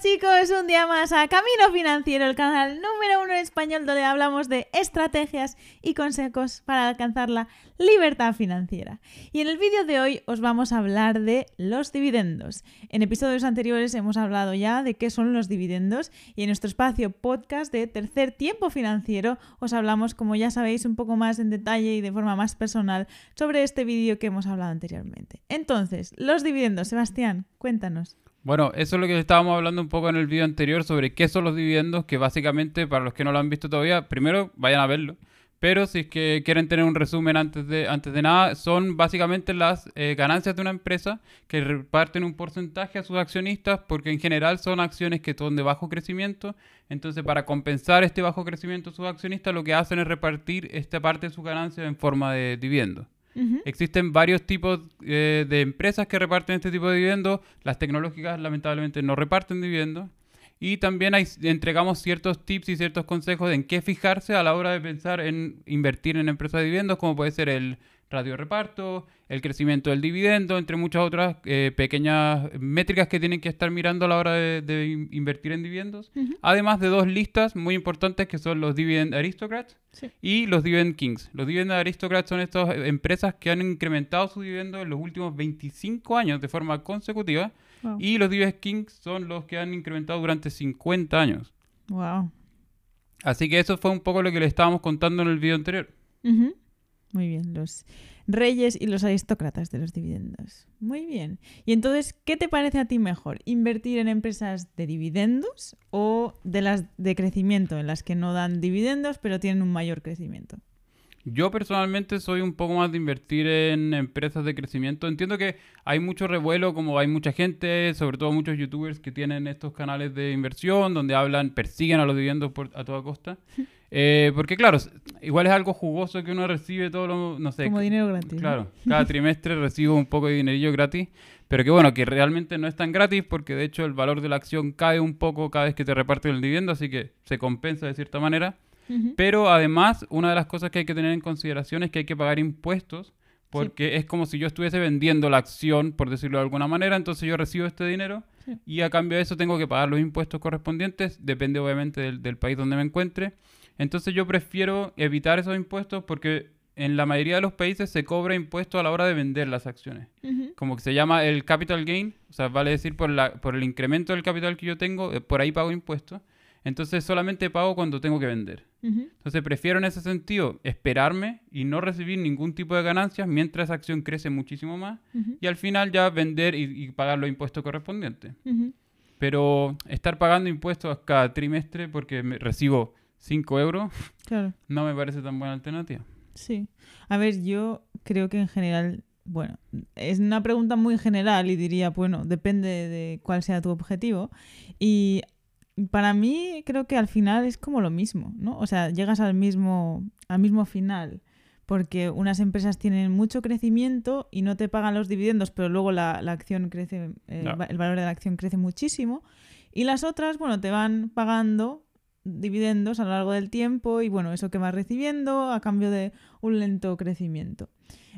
chicos, un día más a Camino Financiero, el canal número uno en español donde hablamos de estrategias y consejos para alcanzar la libertad financiera. Y en el vídeo de hoy os vamos a hablar de los dividendos. En episodios anteriores hemos hablado ya de qué son los dividendos y en nuestro espacio podcast de tercer tiempo financiero os hablamos, como ya sabéis, un poco más en detalle y de forma más personal sobre este vídeo que hemos hablado anteriormente. Entonces, los dividendos, Sebastián, cuéntanos. Bueno, eso es lo que estábamos hablando un poco en el vídeo anterior sobre qué son los dividendos, que básicamente, para los que no lo han visto todavía, primero vayan a verlo. Pero si es que quieren tener un resumen antes de, antes de nada, son básicamente las eh, ganancias de una empresa que reparten un porcentaje a sus accionistas porque en general son acciones que son de bajo crecimiento. Entonces, para compensar este bajo crecimiento sus accionistas, lo que hacen es repartir esta parte de sus ganancias en forma de dividendos. Existen varios tipos eh, de empresas que reparten este tipo de dividendos. Las tecnológicas lamentablemente no reparten dividendos. Y también hay, entregamos ciertos tips y ciertos consejos en qué fijarse a la hora de pensar en invertir en empresas de dividendos, como puede ser el radio reparto, el crecimiento del dividendo, entre muchas otras eh, pequeñas métricas que tienen que estar mirando a la hora de, invertir en dividendos. Además de dos listas muy importantes que son los Dividend Aristocrats y los Dividend Kings. Los Dividend Aristocrats son estas empresas que han incrementado su dividendo en los últimos 25 años de forma consecutiva. Y los Dividend Kings son los que han incrementado durante 50 años. Wow. Así que eso fue un poco lo que le estábamos contando en el video anterior. Muy bien, los reyes y los aristócratas de los dividendos. Muy bien. Y entonces, ¿qué te parece a ti mejor? ¿Invertir en empresas de dividendos o de las de crecimiento, en las que no dan dividendos pero tienen un mayor crecimiento? Yo personalmente soy un poco más de invertir en empresas de crecimiento. Entiendo que hay mucho revuelo, como hay mucha gente, sobre todo muchos youtubers que tienen estos canales de inversión donde hablan, persiguen a los dividendos por, a toda costa. Eh, porque claro, igual es algo jugoso que uno recibe todo lo, no sé. Como dinero gratis. Claro, cada trimestre recibo un poco de dinerillo gratis, pero que bueno, que realmente no es tan gratis porque de hecho el valor de la acción cae un poco cada vez que te reparten el dividendo, así que se compensa de cierta manera. Pero además, una de las cosas que hay que tener en consideración es que hay que pagar impuestos porque es como si yo estuviese vendiendo la acción, por decirlo de alguna manera, entonces yo recibo este dinero y a cambio de eso tengo que pagar los impuestos correspondientes, depende obviamente del, país donde me encuentre. Entonces yo prefiero evitar esos impuestos porque en la mayoría de los países se cobra impuesto a la hora de vender las acciones. Como que se llama el capital gain, o sea, vale decir por, la, por el incremento del capital que yo tengo, eh, por ahí pago impuestos. Entonces solamente pago cuando tengo que vender. Entonces prefiero en ese sentido esperarme y no recibir ningún tipo de ganancias mientras esa acción crece muchísimo más y al final ya vender y, pagar los impuestos correspondientes. Pero estar pagando impuestos cada trimestre porque me recibo 5 euros no me parece tan buena alternativa. Sí. A ver, yo creo que en general bueno, es una pregunta muy general y diría, bueno, depende de cuál sea tu objetivo. Y para mí creo que al final es como lo mismo, ¿no? O sea, llegas al mismo, al mismo final, porque unas empresas tienen mucho crecimiento y no te pagan los dividendos, pero luego la, acción crece, eh, el valor de la acción crece muchísimo, y las otras, bueno, te van pagando dividendos a lo largo del tiempo y bueno, eso que vas recibiendo a cambio de un lento crecimiento.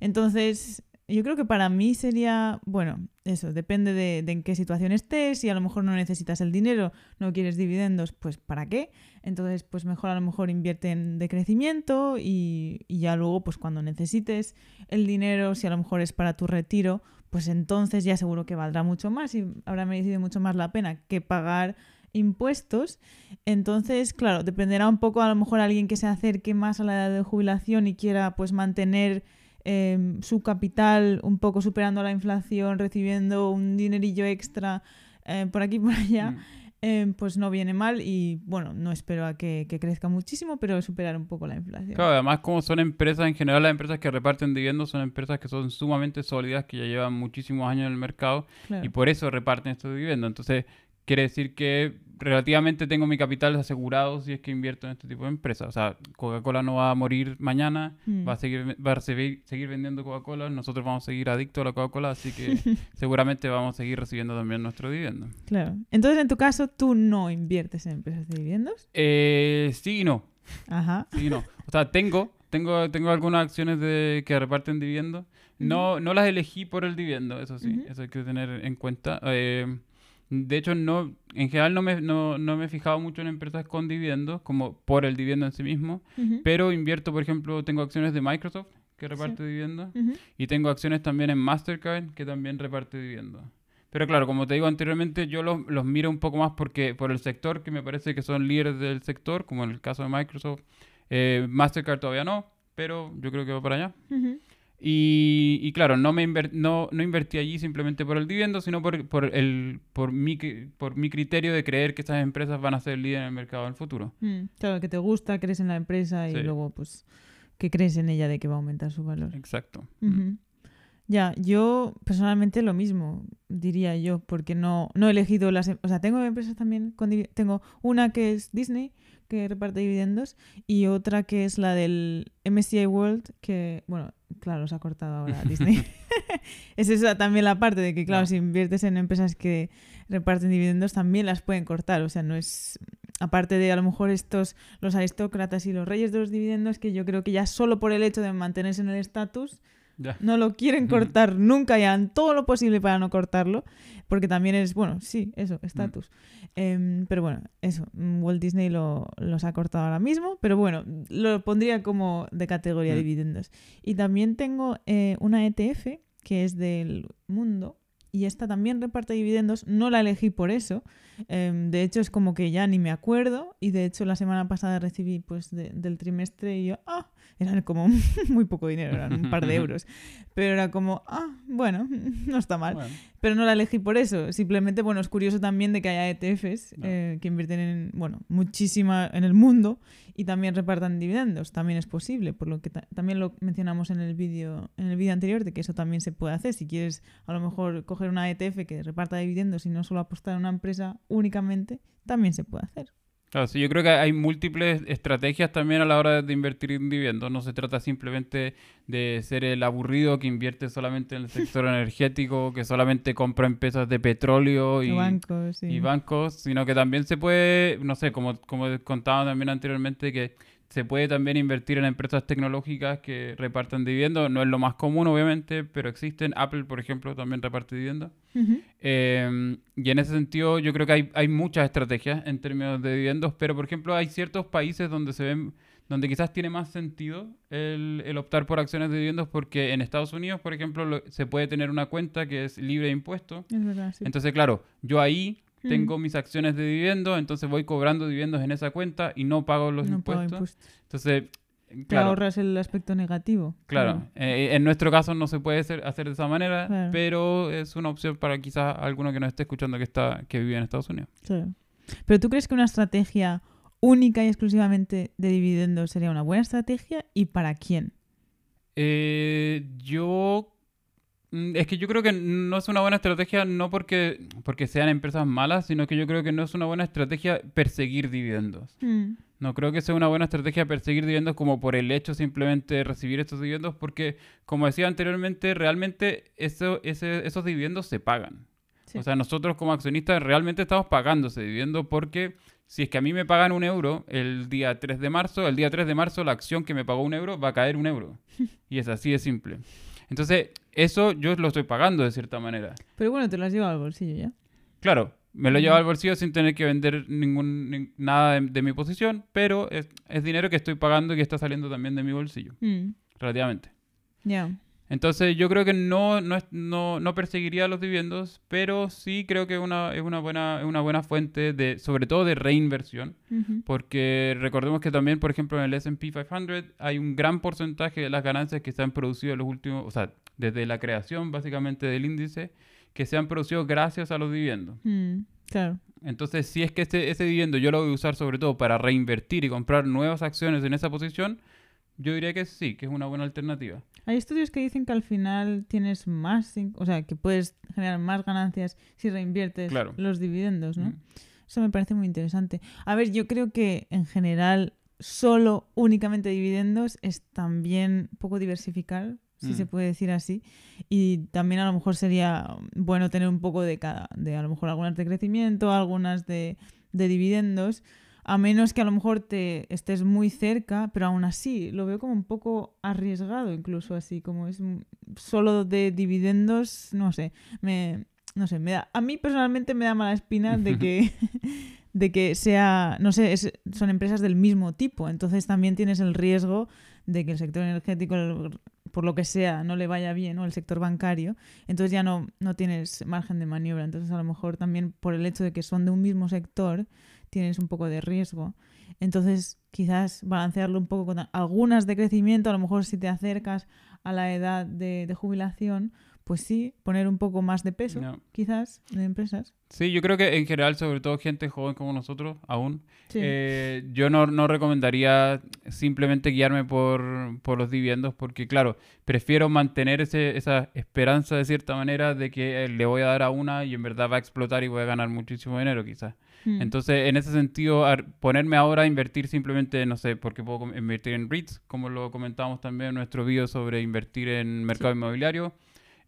Entonces, yo creo que para mí sería, bueno, eso, depende de, en qué situación estés, si a lo mejor no necesitas el dinero, no quieres dividendos, pues ¿para qué? Entonces, pues mejor a lo mejor invierte en de crecimiento y, y ya luego, pues cuando necesites el dinero, si a lo mejor es para tu retiro, pues entonces ya seguro que valdrá mucho más y habrá merecido mucho más la pena que pagar impuestos. Entonces, claro, dependerá un poco a lo mejor alguien que se acerque más a la edad de jubilación y quiera pues mantener Em, su capital un poco superando la inflación, recibiendo un dinerillo extra eh, por aquí y por allá, mm. em, pues no viene mal y bueno, no espero a que, crezca muchísimo, pero superar un poco la inflación. Claro, además como son empresas, en general las empresas que reparten dividendos son empresas que son sumamente sólidas, que ya llevan muchísimos años en el mercado y por eso reparten estos dividendos. Entonces, quiere decir que relativamente tengo mi capital asegurado si es que invierto en este tipo de empresas. O sea, Coca-Cola no va a morir mañana, mm. va a seguir, va a seguir, vendiendo Coca-Cola, nosotros vamos a seguir adictos a la Coca-Cola, así que seguramente vamos a seguir recibiendo también nuestro dividendo. Claro. Entonces, en tu caso, ¿tú no inviertes en empresas de dividendos? Eh, sí y no. Ajá. Sí y no. O sea, tengo, tengo, tengo algunas acciones de, que reparten dividendos. No, no las elegí por el dividendo, eso sí, eso hay que tener en cuenta. Eh, De hecho, no, en general no me, no, no me he fijado mucho en empresas con dividendos, como por el dividendo en sí mismo, pero invierto, por ejemplo, tengo acciones de Microsoft que reparte dividendos ujú. y tengo acciones también en Mastercard que también reparte dividendos. Pero claro, como te digo anteriormente, yo los, los miro un poco más porque por el sector, que me parece que son líderes del sector, como en el caso de Microsoft. Eh, Mastercard todavía no, pero yo creo que va para allá. Y, y claro, no, me inver- no, no invertí allí simplemente por el dividendo, sino por, por, el, por, mi, por mi criterio de creer que estas empresas van a ser líderes en el mercado en el futuro. Mm, Claro, que te gusta, crees en la empresa y Sí. luego, pues, que crees en ella de que va a aumentar su valor. Exacto. Ujú. Ya, yo personalmente lo mismo, diría yo, porque no, no he elegido las... em- O sea, tengo empresas también, con tengo una que es Disney, que reparte dividendos, y otra que es la del MSCI World, que, bueno, claro, se ha cortado ahora Disney. es esa también la parte de que, claro, No. si inviertes en empresas que reparten dividendos, también las pueden cortar. O sea, no es... Aparte de a lo mejor estos, los aristócratas y los reyes de los dividendos, que yo creo que ya solo por el hecho de mantenerse en el estatus, Ya. no lo quieren cortar nunca y harán todo lo posible para no cortarlo, porque también es, bueno, sí, eso, estatus. Em, pero bueno, eso, mm, Walt Disney lo, los ha cortado ahora mismo, pero bueno, lo pondría como de categoría Mm. dividendos. Y también tengo eh, una ETF que es del mundo. Y esta también reparte dividendos, no la elegí por eso. em, de hecho, es como que ya ni me acuerdo. Y de hecho, la semana pasada recibí pues de- del trimestre y yo, ah, eran como muy poco dinero, eran un par de euros. Pero era como, ah, bueno, no está mal. Bueno, Pero no la elegí por eso. Simplemente, bueno, es curioso también de que haya ETFs No. eh, que invierten en, bueno, muchísima en el mundo y también repartan dividendos. También es posible, por lo que ta- también lo mencionamos en el vídeo en el vídeo anterior de que eso también se puede hacer. Si quieres a lo mejor coger una ETF que reparta dividendos y no solo apostar en una empresa únicamente, también se puede hacer. Claro, sí, yo creo que hay múltiples estrategias también a la hora de invertir en dividendos. No se trata simplemente de ser el aburrido que invierte solamente en el sector energético, que solamente compra empresas de petróleo y, bancos, sí. y bancos, sino que también se puede, no sé, como, como contaba también anteriormente, que se puede también invertir en empresas tecnológicas que reparten dividendos. No es lo más común, obviamente, pero existen. Apple, por ejemplo, también reparte dividendos. Eh, y en ese sentido, yo creo que hay, hay muchas estrategias en términos de dividendos, pero por ejemplo, hay ciertos países donde se ven, donde quizás tiene más sentido el, el optar por acciones de dividendos, porque en Estados Unidos, por ejemplo, lo- se puede tener una cuenta que es libre de impuestos. Es verdad, sí. Entonces, claro, yo ahí Mm. tengo mis acciones de dividendos, entonces voy cobrando dividendos en esa cuenta y no pago los no pago impuestos. Entonces, Te claro. ahorras el aspecto negativo. Claro, eh, en nuestro caso no se puede hacer, hacer de esa manera, Claro. pero es una opción para quizás alguno que nos esté escuchando que está que vive en Estados Unidos. Claro. Pero tú crees que una estrategia única y exclusivamente de dividendos sería una buena estrategia y para quién? Eh, yo mm, es que yo creo que no es una buena estrategia no porque porque sean empresas malas, sino que yo creo que no es una buena estrategia perseguir dividendos. Mm, No creo que sea una buena estrategia perseguir dividendos como por el hecho simplemente de recibir estos dividendos, porque como decía anteriormente, realmente eso, ese- esos dividendos se pagan. Sí. O sea, nosotros como accionistas realmente estamos pagando ese dividendo porque si es que a mí me pagan un euro el día 3 de marzo, el día 3 de marzo la acción que me pagó un euro va a caer un euro. Y es así de simple. Entonces, eso yo lo estoy pagando de cierta manera. Pero bueno, te lo has llevado al bolsillo ya. Claro, me lo llevo al bolsillo sin tener que vender ningún, nin- nada de, de mi posición, pero es, es dinero que estoy pagando y que está saliendo también de mi bolsillo, Mm, relativamente. Ya. Entonces yo creo que no, no, no, no perseguiría los dividendos, pero sí creo que una, es una buena, es una buena fuente de, sobre todo de reinversión, porque recordemos que también, por ejemplo, en el S&P 500 hay un gran porcentaje de las ganancias que se han producido en los últimos, o sea, desde la creación básicamente del índice, que se han producido gracias a los dividendos. Mm, Claro. Entonces, si es que ese, ese dividendo yo lo voy a usar sobre todo para reinvertir y comprar nuevas acciones en esa posición, yo diría que sí, que es una buena alternativa. Hay estudios que dicen que al final tienes más, o sea, que puedes generar más ganancias si reinviertes Claro. los dividendos, ¿no? Mm. Eso me parece muy interesante. A ver, yo creo que en general solo únicamente dividendos es también poco diversificar, si Mm. se puede decir así. Y también a lo mejor sería bueno tener un poco de cada, de a lo mejor algunas de crecimiento, algunas de, de dividendos, a menos que a lo mejor te estés muy cerca, pero aún así lo veo como un poco arriesgado incluso así, como es solo de dividendos, no sé, me, no sé, me da, a mí personalmente me da mala espina de que, de que sea, no sé, es- son empresas del mismo tipo. Entonces también tienes el riesgo de que el sector energético, el- por lo que sea, no le vaya bien, o el sector bancario. Entonces ya no, no tienes margen de maniobra. Entonces a lo mejor también por el hecho de que son de un mismo sector, tienes un poco de riesgo. Entonces quizás balancearlo un poco con algunas de crecimiento, a lo mejor si te acercas a la edad de, de jubilación, pues sí, poner un poco más de peso, No. quizás, de empresas. Sí, yo creo que en general, sobre todo gente joven como nosotros, aún, Sí. eh, yo no, no recomendaría simplemente guiarme por, por los dividendos, porque claro, prefiero mantener ese, esa esperanza de cierta manera de que eh, le voy a dar a una y en verdad va a explotar y voy a ganar muchísimo dinero quizás. Mm. Entonces, en ese sentido, ponerme ahora a invertir simplemente, no sé, porque puedo invertir en REITs, como lo comentábamos también en nuestro video sobre invertir en mercado inmobiliario.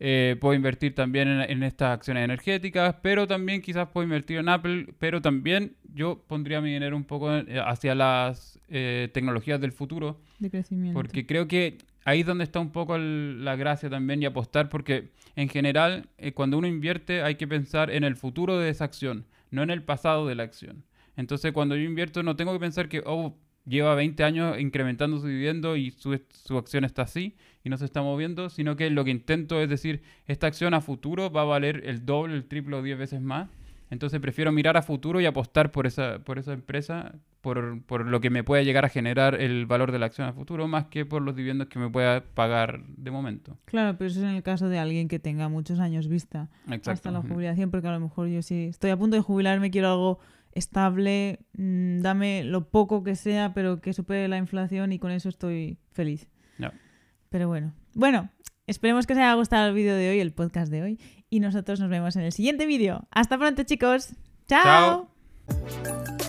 Eh, puedo invertir también en, en estas acciones energéticas, pero también quizás puedo invertir en Apple, pero también yo pondría mi dinero un poco eh, hacia las eh, tecnologías del futuro, de crecimiento. porque creo que ahí es donde está un poco el- la gracia también y apostar, porque en general eh, cuando uno invierte hay que pensar en el futuro de esa acción, no en el pasado de la acción. Entonces cuando yo invierto no tengo que pensar que, oh, lleva 20 años incrementando su dividendo y su, su acción está así y no se está moviendo, sino que lo que intento es decir, esta acción a futuro va a valer el doble, el triple o 10 veces más. Entonces prefiero mirar a futuro y apostar por esa, por esa empresa, por, por lo que me pueda llegar a generar el valor de la acción a futuro, más que por los dividendos que me pueda pagar de momento. Claro, pero eso es en el caso de alguien que tenga muchos años vista Exacto. hasta la jubilación, porque a lo mejor yo sí estoy a punto de jubilarme, quiero algo estable, mm, dame lo poco que sea, pero que supere la inflación y con eso estoy feliz. Ya. Pero bueno, bueno, esperemos que os haya gustado el vídeo de hoy, el podcast de hoy, y nosotros nos vemos en el siguiente vídeo. Hasta pronto, chicos. Chao. Chao.